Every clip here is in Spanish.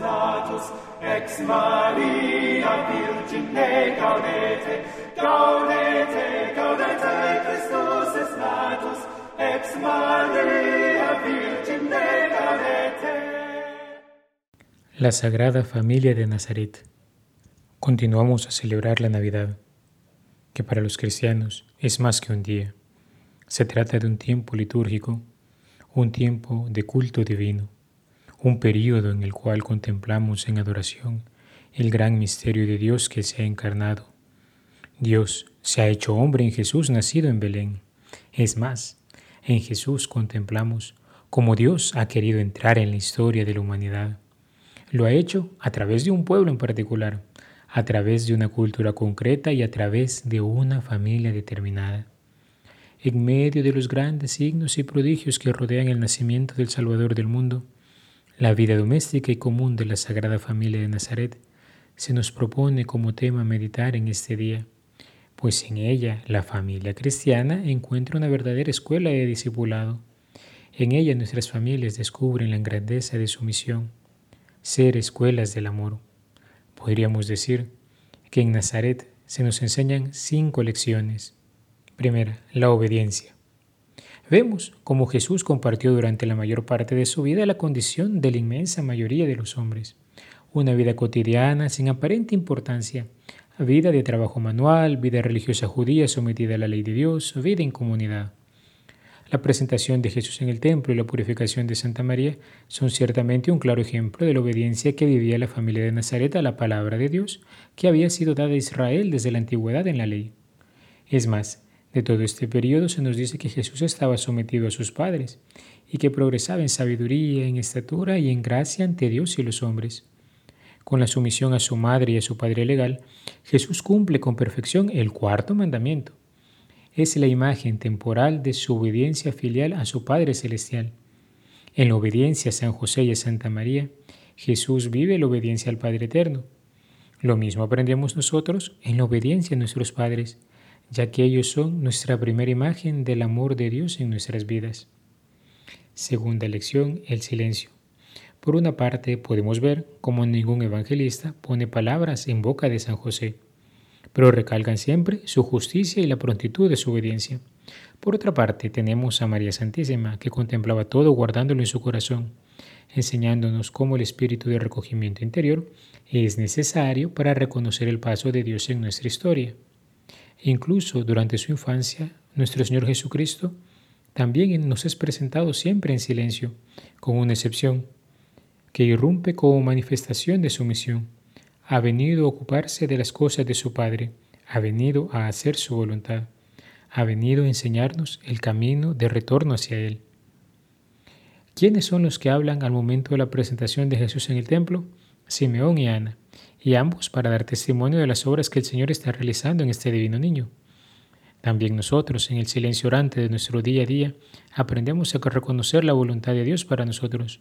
natus, ex Maria natus, ex. La Sagrada Familia de Nazaret. Continuamos a celebrar la Navidad, que para los cristianos es más que un día. Se trata de un tiempo litúrgico, un tiempo de culto divino, un periodo en el cual contemplamos en adoración el gran misterio de Dios que se ha encarnado. Dios se ha hecho hombre en Jesús nacido en Belén. Es más, en Jesús contemplamos cómo Dios ha querido entrar en la historia de la humanidad. Lo ha hecho a través de un pueblo en particular, a través de una cultura concreta y a través de una familia determinada. En medio de los grandes signos y prodigios que rodean el nacimiento del Salvador del mundo, la vida doméstica y común de la Sagrada Familia de Nazaret se nos propone como tema meditar en este día, pues en ella la familia cristiana encuentra una verdadera escuela de discipulado. En ella nuestras familias descubren la grandeza de su misión, ser escuelas del amor. Podríamos decir que en Nazaret se nos enseñan cinco lecciones. Primera, la obediencia. Vemos cómo Jesús compartió durante la mayor parte de su vida la condición de la inmensa mayoría de los hombres. Una vida cotidiana sin aparente importancia, vida de trabajo manual, vida religiosa judía sometida a la ley de Dios, vida en comunidad. La presentación de Jesús en el templo y la purificación de Santa María son ciertamente un claro ejemplo de la obediencia que vivía la familia de Nazaret a la palabra de Dios que había sido dada a Israel desde la antigüedad en la ley. Es más, de todo este periodo se nos dice que Jesús estaba sometido a sus padres y que progresaba en sabiduría, en estatura y en gracia ante Dios y los hombres. Con la sumisión a su madre y a su padre legal, Jesús cumple con perfección el cuarto mandamiento es la imagen temporal de su obediencia filial a su Padre Celestial. En la obediencia a San José y a Santa María, Jesús vive la obediencia al Padre Eterno. Lo mismo aprendemos nosotros en la obediencia a nuestros padres, ya que ellos son nuestra primera imagen del amor de Dios en nuestras vidas. Segunda lección, el silencio. Por una parte, podemos ver cómo ningún evangelista pone palabras en boca de San José pero recalcan siempre su justicia y la prontitud de su obediencia. Por otra parte, tenemos a María Santísima, que contemplaba todo guardándolo en su corazón, enseñándonos cómo el espíritu de recogimiento interior es necesario para reconocer el paso de Dios en nuestra historia. Incluso durante su infancia, nuestro Señor Jesucristo también nos es presentado siempre en silencio, con una excepción, que irrumpe como manifestación de su misión ha venido a ocuparse de las cosas de su Padre, ha venido a hacer su voluntad, ha venido a enseñarnos el camino de retorno hacia Él. ¿Quiénes son los que hablan al momento de la presentación de Jesús en el templo? Simeón y Ana, y ambos para dar testimonio de las obras que el Señor está realizando en este divino niño. También nosotros, en el silencio orante de nuestro día a día, aprendemos a reconocer la voluntad de Dios para nosotros.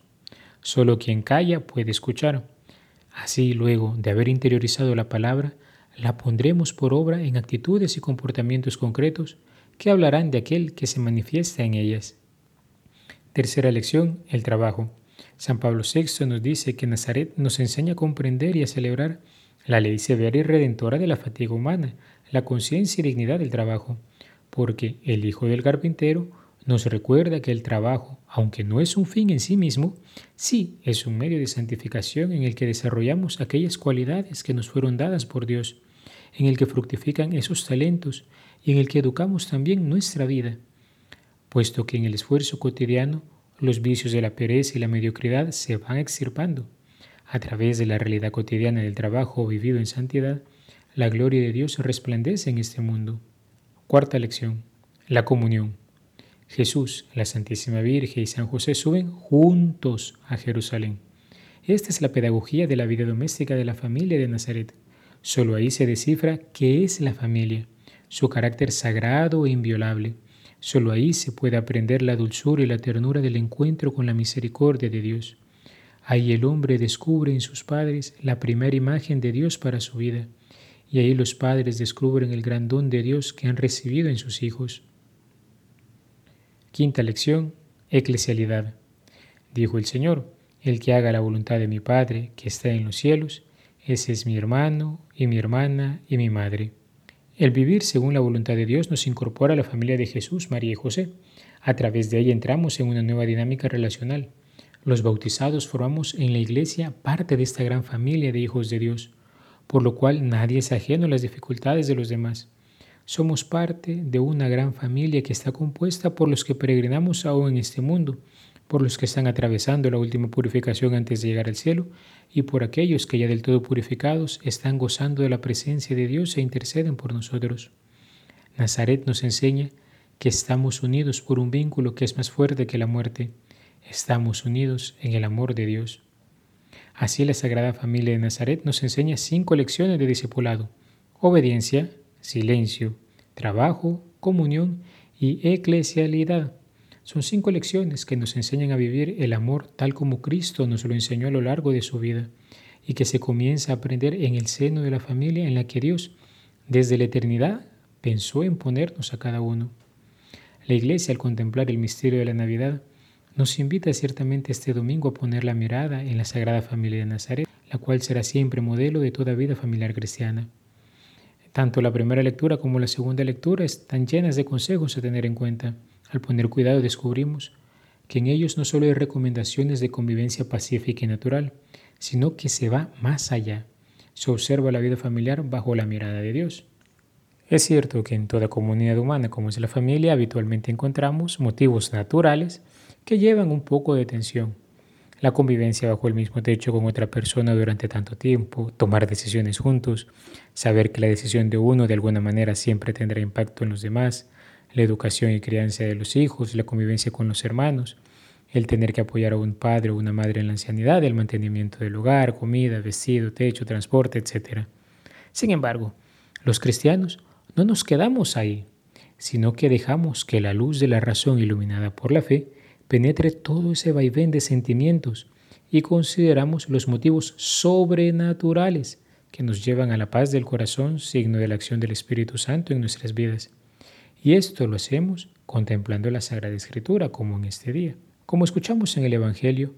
Solo quien calla puede escuchar. Así, luego de haber interiorizado la palabra, la pondremos por obra en actitudes y comportamientos concretos que hablarán de aquel que se manifiesta en ellas. Tercera lección, el trabajo. San Pablo VI nos dice que Nazaret nos enseña a comprender y a celebrar. La ley severa y redentora de la fatiga humana, la conciencia y dignidad del trabajo, porque el Hijo del Carpintero nos recuerda que el trabajo, aunque no es un fin en sí mismo, sí es un medio de santificación en el que desarrollamos aquellas cualidades que nos fueron dadas por Dios, en el que fructifican esos talentos y en el que educamos también nuestra vida, puesto que en el esfuerzo cotidiano los vicios de la pereza y la mediocridad se van extirpando. A través de la realidad cotidiana del trabajo vivido en santidad, la gloria de Dios resplandece en este mundo. Cuarta lección. La comunión. Jesús, la Santísima Virgen y San José suben juntos a Jerusalén. Esta es la pedagogía de la vida doméstica de la familia de Nazaret. Solo ahí se descifra qué es la familia, su carácter sagrado e inviolable. Solo ahí se puede aprender la dulzura y la ternura del encuentro con la misericordia de Dios. Ahí el hombre descubre en sus padres la primera imagen de Dios para su vida, y ahí los padres descubren el gran don de Dios que han recibido en sus hijos. Quinta lección, eclesialidad. Dijo el Señor, El que haga la voluntad de mi Padre, que está en los cielos, ese es mi hermano y mi hermana y mi madre. El vivir según la voluntad de Dios nos incorpora a la familia de Jesús, María y José. A través de ella entramos en una nueva dinámica relacional. Los bautizados formamos en la iglesia parte de esta gran familia de hijos de Dios, por lo cual nadie es ajeno a las dificultades de los demás. Somos parte de una gran familia que está compuesta por los que peregrinamos aún en este mundo por los que están atravesando la última purificación antes de llegar al cielo, y por aquellos que ya del todo purificados están gozando de la presencia de Dios e interceden por nosotros. Nazaret nos enseña que estamos unidos por un vínculo que es más fuerte que la muerte. Estamos unidos en el amor de Dios. Así la Sagrada Familia de Nazaret nos enseña cinco lecciones de discipulado. Obediencia, silencio, trabajo, comunión y eclesialidad. Son cinco lecciones que nos enseñan a vivir el amor tal como Cristo nos lo enseñó a lo largo de su vida y que se comienza a aprender en el seno de la familia en la que Dios, desde la eternidad, pensó en ponernos a cada uno. La Iglesia, al contemplar el misterio de la Navidad, nos invita ciertamente este domingo a poner la mirada en la Sagrada Familia de Nazaret, la cual será siempre modelo de toda vida familiar cristiana. Tanto la primera lectura como la segunda lectura están llenas de consejos a tener en cuenta. Al poner cuidado descubrimos que en ellos no solo hay recomendaciones de convivencia pacífica y natural, sino que se va más allá. Se observa la vida familiar bajo la mirada de Dios. Es cierto que en toda comunidad humana como es la familia habitualmente encontramos motivos naturales que llevan un poco de tensión. La convivencia bajo el mismo techo con otra persona durante tanto tiempo, tomar decisiones juntos, saber que la decisión de uno de alguna manera siempre tendrá impacto en los demás, la educación y crianza de los hijos, la convivencia con los hermanos, el tener que apoyar a un padre o una madre en la ancianidad, el mantenimiento del hogar, comida, vestido, techo, transporte, etc. Sin embargo, los cristianos no nos quedamos ahí, sino que dejamos que la luz de la razón iluminada por la fe penetre todo ese vaivén de sentimientos y consideramos los motivos sobrenaturales que nos llevan a la paz del corazón, signo de la acción del Espíritu Santo en nuestras vidas. Y esto lo hacemos contemplando la Sagrada Escritura, como en este día. Como escuchamos en el Evangelio,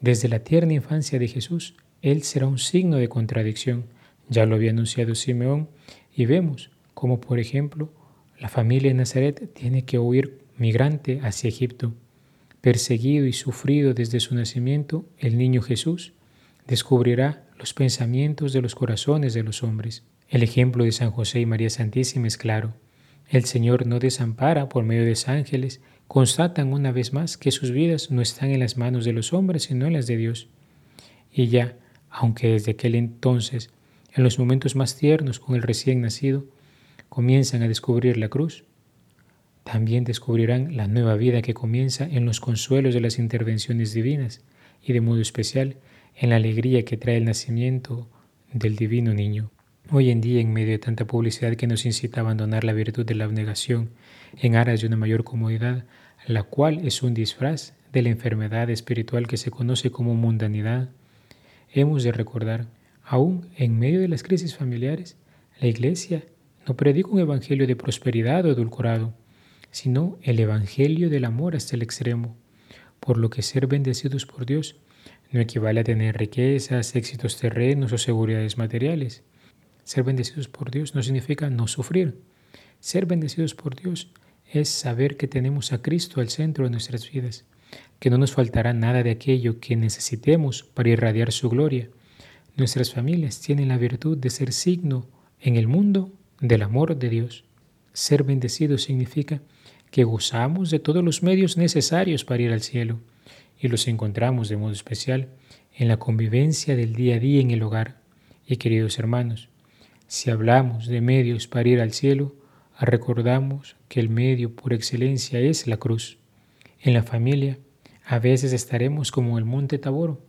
desde la tierna infancia de Jesús, Él será un signo de contradicción. Ya lo había anunciado Simeón y vemos como, por ejemplo, la familia de Nazaret tiene que huir migrante hacia Egipto. Perseguido y sufrido desde su nacimiento, el niño Jesús descubrirá los pensamientos de los corazones de los hombres. El ejemplo de San José y María Santísima es claro. El Señor no desampara por medio de los ángeles, constatan una vez más que sus vidas no están en las manos de los hombres, sino en las de Dios. Y ya, aunque desde aquel entonces, en los momentos más tiernos con el recién nacido, comienzan a descubrir la cruz, también descubrirán la nueva vida que comienza en los consuelos de las intervenciones divinas y de modo especial en la alegría que trae el nacimiento del divino niño. Hoy en día, en medio de tanta publicidad que nos incita a abandonar la virtud de la abnegación en aras de una mayor comodidad, la cual es un disfraz de la enfermedad espiritual que se conoce como mundanidad, hemos de recordar, aún en medio de las crisis familiares, la Iglesia no predica un evangelio de prosperidad o edulcorado, sino el evangelio del amor hasta el extremo, por lo que ser bendecidos por Dios no equivale a tener riquezas, éxitos terrenos o seguridades materiales ser bendecidos por Dios no significa no sufrir. Ser bendecidos por Dios es saber que tenemos a Cristo al centro de nuestras vidas, que no nos faltará nada de aquello que necesitemos para irradiar su gloria. Nuestras familias tienen la virtud de ser signo en el mundo del amor de Dios. Ser bendecidos significa que gozamos de todos los medios necesarios para ir al cielo y los encontramos de modo especial en la convivencia del día a día en el hogar. Y queridos hermanos, si hablamos de medios para ir al cielo, recordamos que el medio por excelencia es la cruz. En la familia, a veces estaremos como el monte Tabor,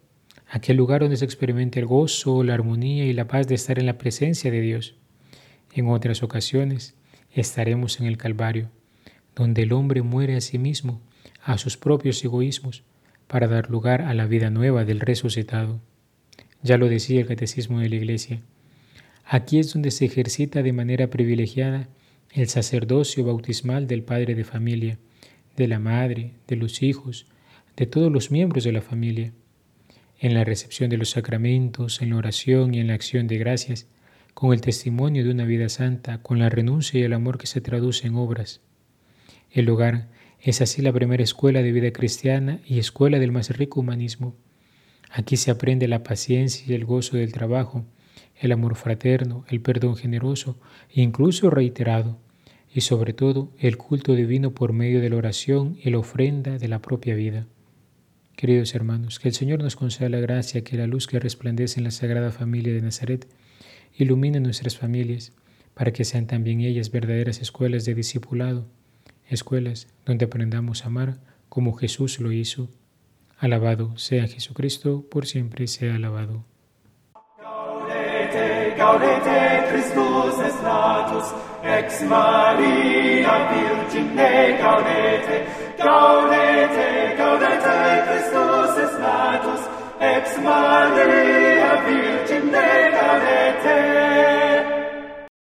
aquel lugar donde se experimenta el gozo, la armonía y la paz de estar en la presencia de Dios. En otras ocasiones, estaremos en el Calvario, donde el hombre muere a sí mismo, a sus propios egoísmos, para dar lugar a la vida nueva del resucitado. Ya lo decía el Catecismo de la Iglesia. Aquí es donde se ejercita de manera privilegiada el sacerdocio bautismal del padre de familia, de la madre, de los hijos, de todos los miembros de la familia. en la recepción de los sacramentos, en la oración y en la acción de gracias, con el testimonio de una vida santa, con la renuncia y el amor que se traduce en obras. El hogar es así la primera escuela de vida cristiana y escuela del más rico humanismo. Aquí se aprende la paciencia y el gozo del trabajo, el amor fraterno, el perdón generoso, incluso reiterado, y sobre todo el culto divino por medio de la oración y la ofrenda de la propia vida. Queridos hermanos, que el Señor nos conceda la gracia que la luz que resplandece en la Sagrada Familia de Nazaret ilumine nuestras familias, para que sean también ellas verdaderas escuelas de discipulado, escuelas donde aprendamos a amar como Jesús lo hizo. Alabado sea Jesucristo, por siempre sea alabado. gaudete, gaudete, Christus est natus, ex Maria Virgine, gaudete, gaudete, gaudete, Christus est natus, ex Maria Virgine, gaudete.